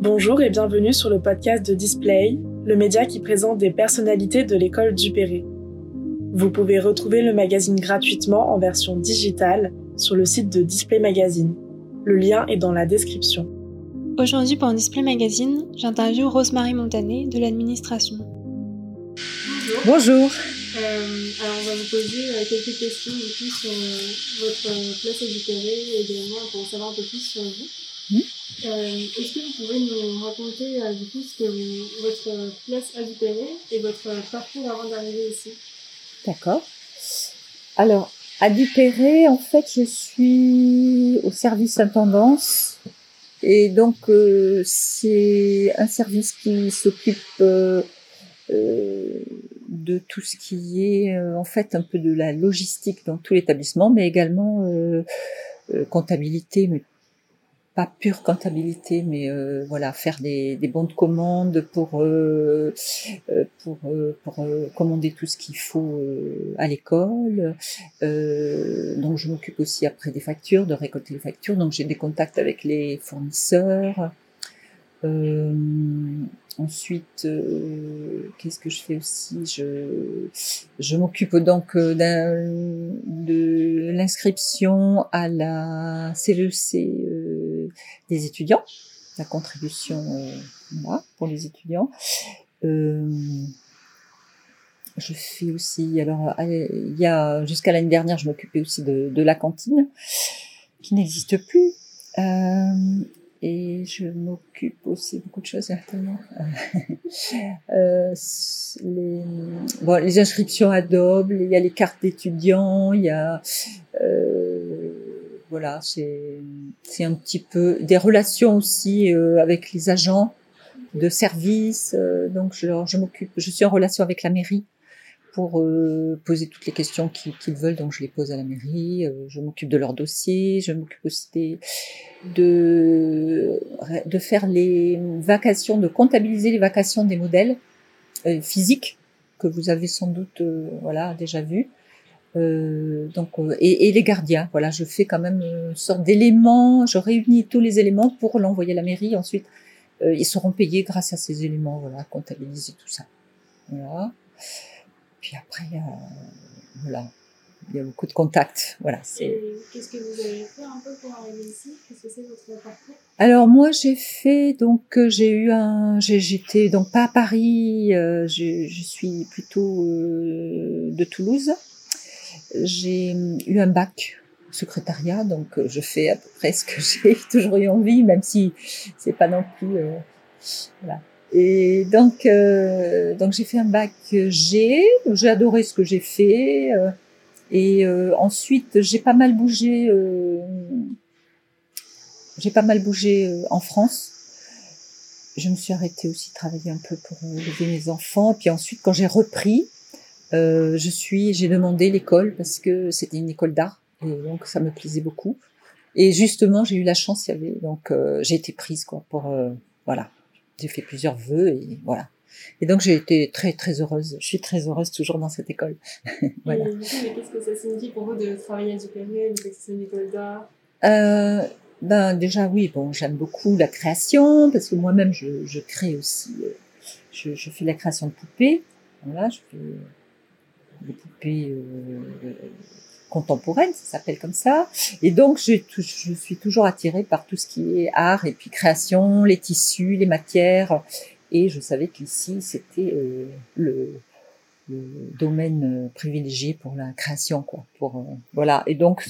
Bonjour et bienvenue sur le podcast de Display, le média qui présente des personnalités de l'école Dupéré. Vous pouvez retrouver le magazine gratuitement en version digitale sur le site de Display Magazine. Le lien est dans la description. Aujourd'hui pour Display Magazine, j'interviewe Rosemary Montanet de l'administration. Bonjour. Bonjour. Euh, alors on va vous poser euh, quelques questions du coup sur euh, votre place à Dupéré et également pour en savoir un peu plus sur vous. Euh, Est-ce que vous pouvez nous raconter du coup ce que vous- votre place à Dupéré et votre parcours avant d'arriver ici? D'accord. Alors, à Dupéré, en fait, je suis au service intendance. Et donc, euh, c'est un service qui s'occupe euh, de tout ce qui est, euh, en fait, un peu de la logistique dans tout l'établissement, mais également euh, euh, comptabilité, mais pas pure comptabilité, mais euh, voilà, faire des, des bons de commande pour euh, euh, pour euh, pour euh, commander tout ce qu'il faut euh, à l'école. Euh, donc je m'occupe aussi après des factures, de récolter les factures. Donc j'ai des contacts avec les fournisseurs. Euh, ensuite, euh, qu'est-ce que je fais aussi? Je m'occupe donc euh, de l'inscription à la CEC euh, des étudiants, la contribution euh, pour les étudiants. Je fais aussi, alors il y a jusqu'à l'année dernière, je m'occupais aussi de, la cantine qui n'existe plus. Et je m'occupe aussi beaucoup de choses actuellement. Euh, les, bon, les inscriptions Adobe, il y a les cartes d'étudiants, il y a euh, voilà, c'est c'est un petit peu des relations aussi euh, avec les agents de service. euh, donc je, je m'occupe, je suis en relation avec la mairie pour euh, poser toutes les questions qu'ils veulent, donc je les pose à la mairie. euh, je m'occupe de leur dossier, je m'occupe aussi des, de de faire les vacations, de comptabiliser les vacations des modèles euh, physiques que vous avez sans doute euh, voilà déjà vu. Euh, donc euh, et, les gardiens, voilà, je fais quand même une sorte d'éléments, je réunis tous les éléments pour l'envoyer à la mairie. Ensuite, euh, ils seront payés grâce à ces éléments, voilà, comptabiliser tout ça. Voilà. Puis après, euh, voilà, il y a beaucoup de contacts. Voilà. c'est- qu'est-ce que vous avez fait un peu pour arriver ici? Qu'est-ce que c'est votre parcours? Alors moi j'ai fait donc euh, j'ai eu un j'étais donc pas à Paris euh, je, je suis plutôt euh, de Toulouse j'ai eu un bac au secrétariat donc je fais à peu près ce que j'ai toujours eu envie même si c'est pas non plus euh, voilà et donc euh, donc j'ai fait un bac G j'ai adoré ce que j'ai fait euh, et euh, ensuite j'ai pas mal bougé euh, j'ai pas mal bougé euh, en France. Je me suis arrêtée aussi de travailler un peu pour élever mes enfants. Puis ensuite, quand j'ai repris, je suis, j'ai demandé l'école parce que c'était une école d'art et donc ça me plaisait beaucoup. Et justement, j'ai eu la chance, il y avait donc j'ai été prise quoi pour voilà. J'ai fait plusieurs vœux et voilà. Et donc j'ai été très très heureuse. Je suis très heureuse toujours dans cette école. voilà. Et mais qu'est-ce que ça signifie pour vous de travailler à Dupéré, de c'est une école d'art? Euh, ben déjà oui, bon, j'aime beaucoup la création parce que moi-même je, je crée aussi. euh, je, je fais la création de poupées. Voilà, je fais des poupées euh, contemporaines, ça s'appelle comme ça. Et donc je, suis toujours attirée par tout ce qui est art et puis création, les tissus, les matières. Et je savais qu'ici c'était euh, le domaine euh, privilégié pour la création quoi. Pour euh, voilà. Et donc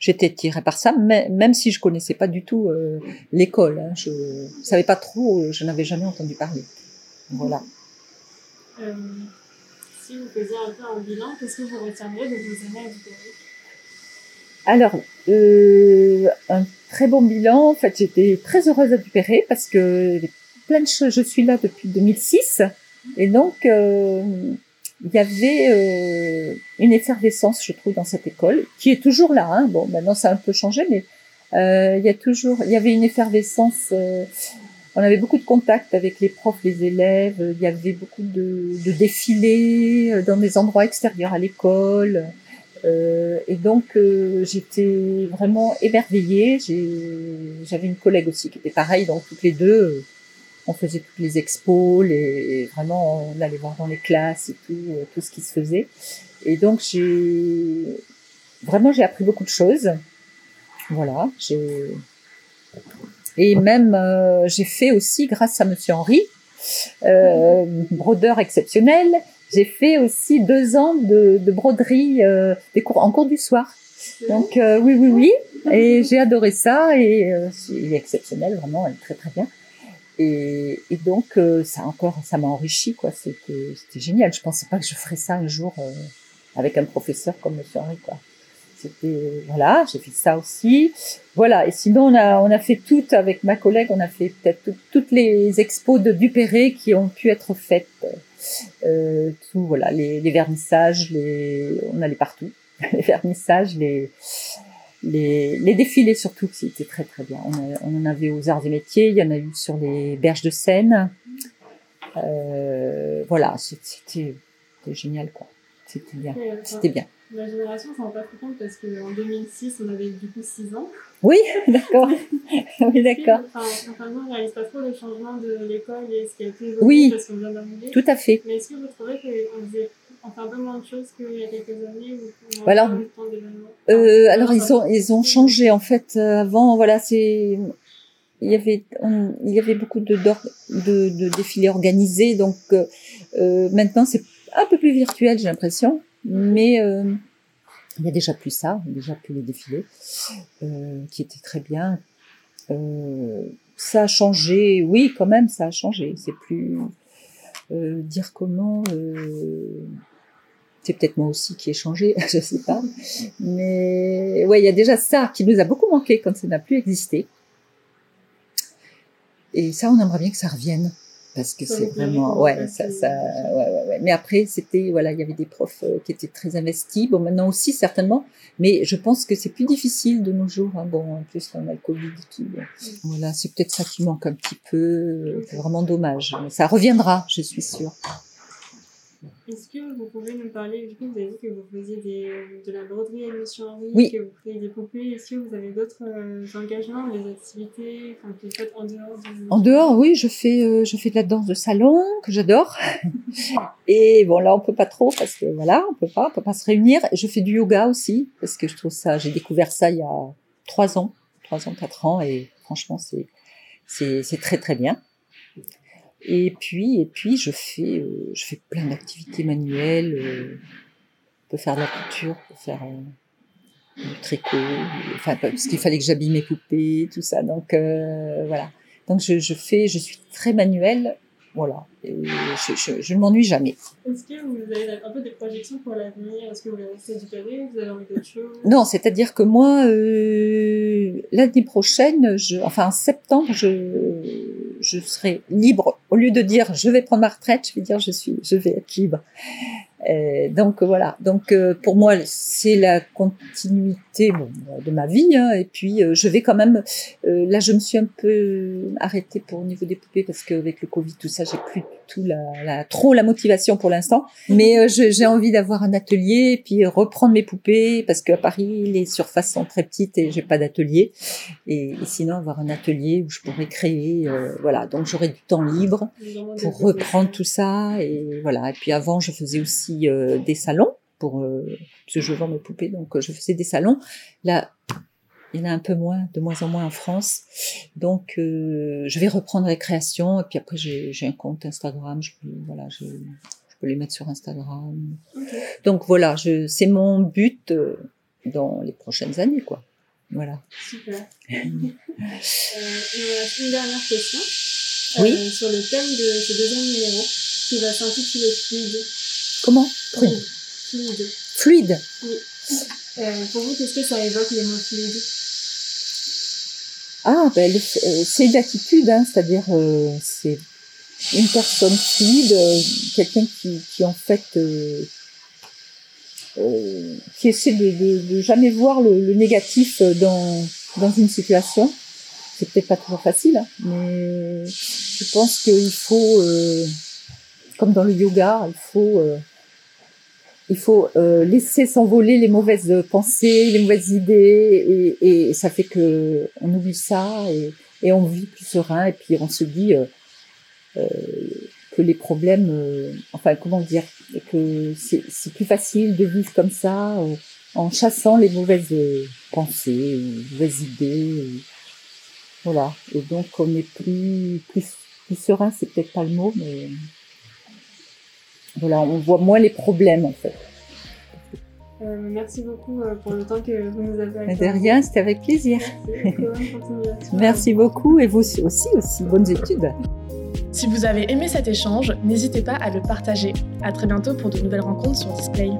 j'étais tirée par ça même si je connaissais pas du tout l'école hein, je savais pas trop je n'avais jamais entendu parler. Voilà si vous faisiez un peu un bilan, qu'est-ce que vous retiendrez de vos années à alors euh, un très bon bilan en fait j'étais très heureuse à Dupéré parce que plein de choses je suis là depuis 2006 et donc euh, il y avait euh, une effervescence, je trouve, dans cette école, qui est toujours là. Hein. Bon, maintenant ça a un peu changé, mais il y a toujours, il y avait une effervescence. Euh, on avait beaucoup de contacts avec les profs, les élèves. Il y avait beaucoup de, de défilés euh, dans des endroits extérieurs à l'école. Euh, et donc euh, j'étais vraiment émerveillée. J'avais une collègue aussi qui était pareille, donc toutes les deux, euh, on faisait toutes les expos, les, vraiment on allait voir dans les classes et tout, tout ce qui se faisait. Et donc j'ai vraiment j'ai appris beaucoup de choses. Voilà, j'ai et même j'ai fait aussi grâce à Monsieur Henri, brodeur exceptionnel. J'ai fait aussi deux ans de, de broderie, euh, des cours en cours du soir. Donc euh, oui, oui, oui. Et j'ai adoré ça et euh, il est exceptionnel, vraiment, elle est très très bien. Et, et donc ça encore, ça m'a enrichi quoi. C'était c'était génial. Je pensais pas que je ferais ça un jour avec un professeur comme Monsieur Henri quoi. C'était voilà, j'ai fait ça aussi. Voilà. Et sinon on a on a fait toutes avec ma collègue, on a fait peut-être toutes les expos de Dupéré qui ont pu être faites euh, tout voilà les, les, vernissages, les on allait partout, les vernissages, les les, les défilés surtout, c'était très très bien. On, on, en avait aux Arts et Métiers, il y en a eu sur les berges de Seine. Euh, voilà, c'était génial quoi. C'était bien, c'était bien. Ma génération s'en rend pas trop compte parce qu'en 2006, on avait du coup 6 ans. Oui, d'accord. oui, d'accord. Enfin, enfin, on réalise pas trop le changement de l'école et ce qui a été évolué oui, parce qu'on vient d'arriver. Tout à fait. Mais est-ce que vous trouvez qu'on faisait enfin un peu moins de choses qu'il y a quelques années ou on alors, euh, alors ils ont ils ont changé en fait euh, avant voilà c'est il y avait il y avait beaucoup de, de, de défilés organisés donc euh, maintenant c'est un peu plus virtuel j'ai l'impression mais euh, il y a déjà plus ça, déjà plus les défilés, euh, qui étaient très bien. Euh, ça a changé, oui, quand même, ça a changé. C'est plus euh, dire comment. Euh, c'est peut-être moi aussi qui ai changé, je sais pas. Mais ouais, il y a déjà ça qui nous a beaucoup manqué quand ça n'a plus existé. Et ça, on aimerait bien que ça revienne parce que c'est vraiment ouais ça ça ouais, ouais, ouais. mais après c'était voilà il y avait des profs euh, qui étaient très investis. Bon maintenant aussi certainement. Mais je pense que c'est plus difficile de nos jours hein. bon en plus on a le covid et tout. Voilà c'est peut-être ça qui manque un petit peu. C'est vraiment dommage. Mais ça reviendra je suis sûre est-ce que vous pouvez nous parler, du coup, vous avez dit que vous faisiez des, de la broderie à Monsieur oui. que vous créez des poupées. Est-ce que vous avez d'autres euh, engagements, des activités enfin, que vous faites en dehors de... En dehors, oui, je fais, euh, je fais de la danse de salon, que j'adore. Et bon, là, on peut pas trop, parce que voilà, on peut pas, on peut pas se réunir. Je fais du yoga aussi, parce que je trouve ça, j'ai découvert ça il y a trois ans, trois ans, quatre ans, et franchement, c'est, c'est, c'est très, très bien. Et puis, et puis, je fais, euh, je fais plein d'activités manuelles. Euh, on peut faire de la couture, on peut faire euh, du tricot, enfin parce qu'il fallait que j'habille mes poupées, tout ça. Donc euh, voilà. Donc je, je fais, je suis très manuelle voilà. Et je, je, je ne m'ennuie jamais. Est-ce que vous avez un peu des projections pour l'avenir? Est-ce que vous voulez rester du palais? Vous avez envie d'autre chose? Non, c'est-à-dire que moi, euh, l'année prochaine, je, enfin en septembre, je, je serai libre. Au lieu de dire je vais prendre ma retraite, je vais dire je suis, je vais être libre. Euh, donc voilà. Donc euh, pour moi, c'est la continuité de ma vie. Hein, et puis euh, je vais quand même. Là, je me suis un peu arrêtée pour au niveau des poupées parce qu'avec le Covid, tout ça, j'ai plus tout la, trop la motivation pour l'instant. Mais j'ai envie d'avoir un atelier et puis reprendre mes poupées parce qu'à Paris, les surfaces sont très petites et j'ai pas d'atelier. Et, sinon, avoir un atelier où je pourrais créer. voilà. Donc j'aurai du temps libre pour reprendre tout ça et voilà. Et puis avant, je faisais aussi euh, des salons pour euh, parce que je vends mes poupées, donc euh, je faisais des salons. Là, il y en a un peu moins, de moins en moins en France. Donc, je vais reprendre les créations. Et puis après, j'ai un compte Instagram. Je peux, voilà, je, je, peux les mettre sur Instagram. Okay. Donc voilà, c'est mon but dans les prochaines années, quoi. Voilà. Super. euh, une dernière question. Oui. Euh, sur le thème de ce deuxième numéro, qui va s'intituler Fluide. Comment? Fluide. Fluide. Fluide. Oui. Euh, pour vous, qu'est-ce que ça évoque le mot fluide Ah, ben, c'est une attitude, hein, c'est-à-dire euh, c'est une personne fluide, euh, quelqu'un qui, qui en fait euh, euh, qui essaie de, de, jamais voir le, le, négatif dans dans une situation. C'est peut-être pas toujours facile, hein, mais je pense qu'il faut, comme dans le yoga, il faut il faut euh, laisser s'envoler les mauvaises pensées, les mauvaises idées, et, ça fait que on oublie ça et, on vit plus serein. Et puis on se dit euh, euh, que les problèmes, enfin comment dire, que c'est plus facile de vivre comme ça en chassant les mauvaises pensées, les mauvaises idées. voilà. Et donc on est plus plus plus serein, c'est peut-être pas le mot, mais voilà, on voit moins les problèmes en fait. Euh, merci beaucoup euh, pour le temps que vous nous avez accordé. De rien, c'était avec plaisir. Merci, merci beaucoup et vous aussi, aussi, bonnes études. Si vous avez aimé cet échange, n'hésitez pas à le partager. À très bientôt pour de nouvelles rencontres sur Display.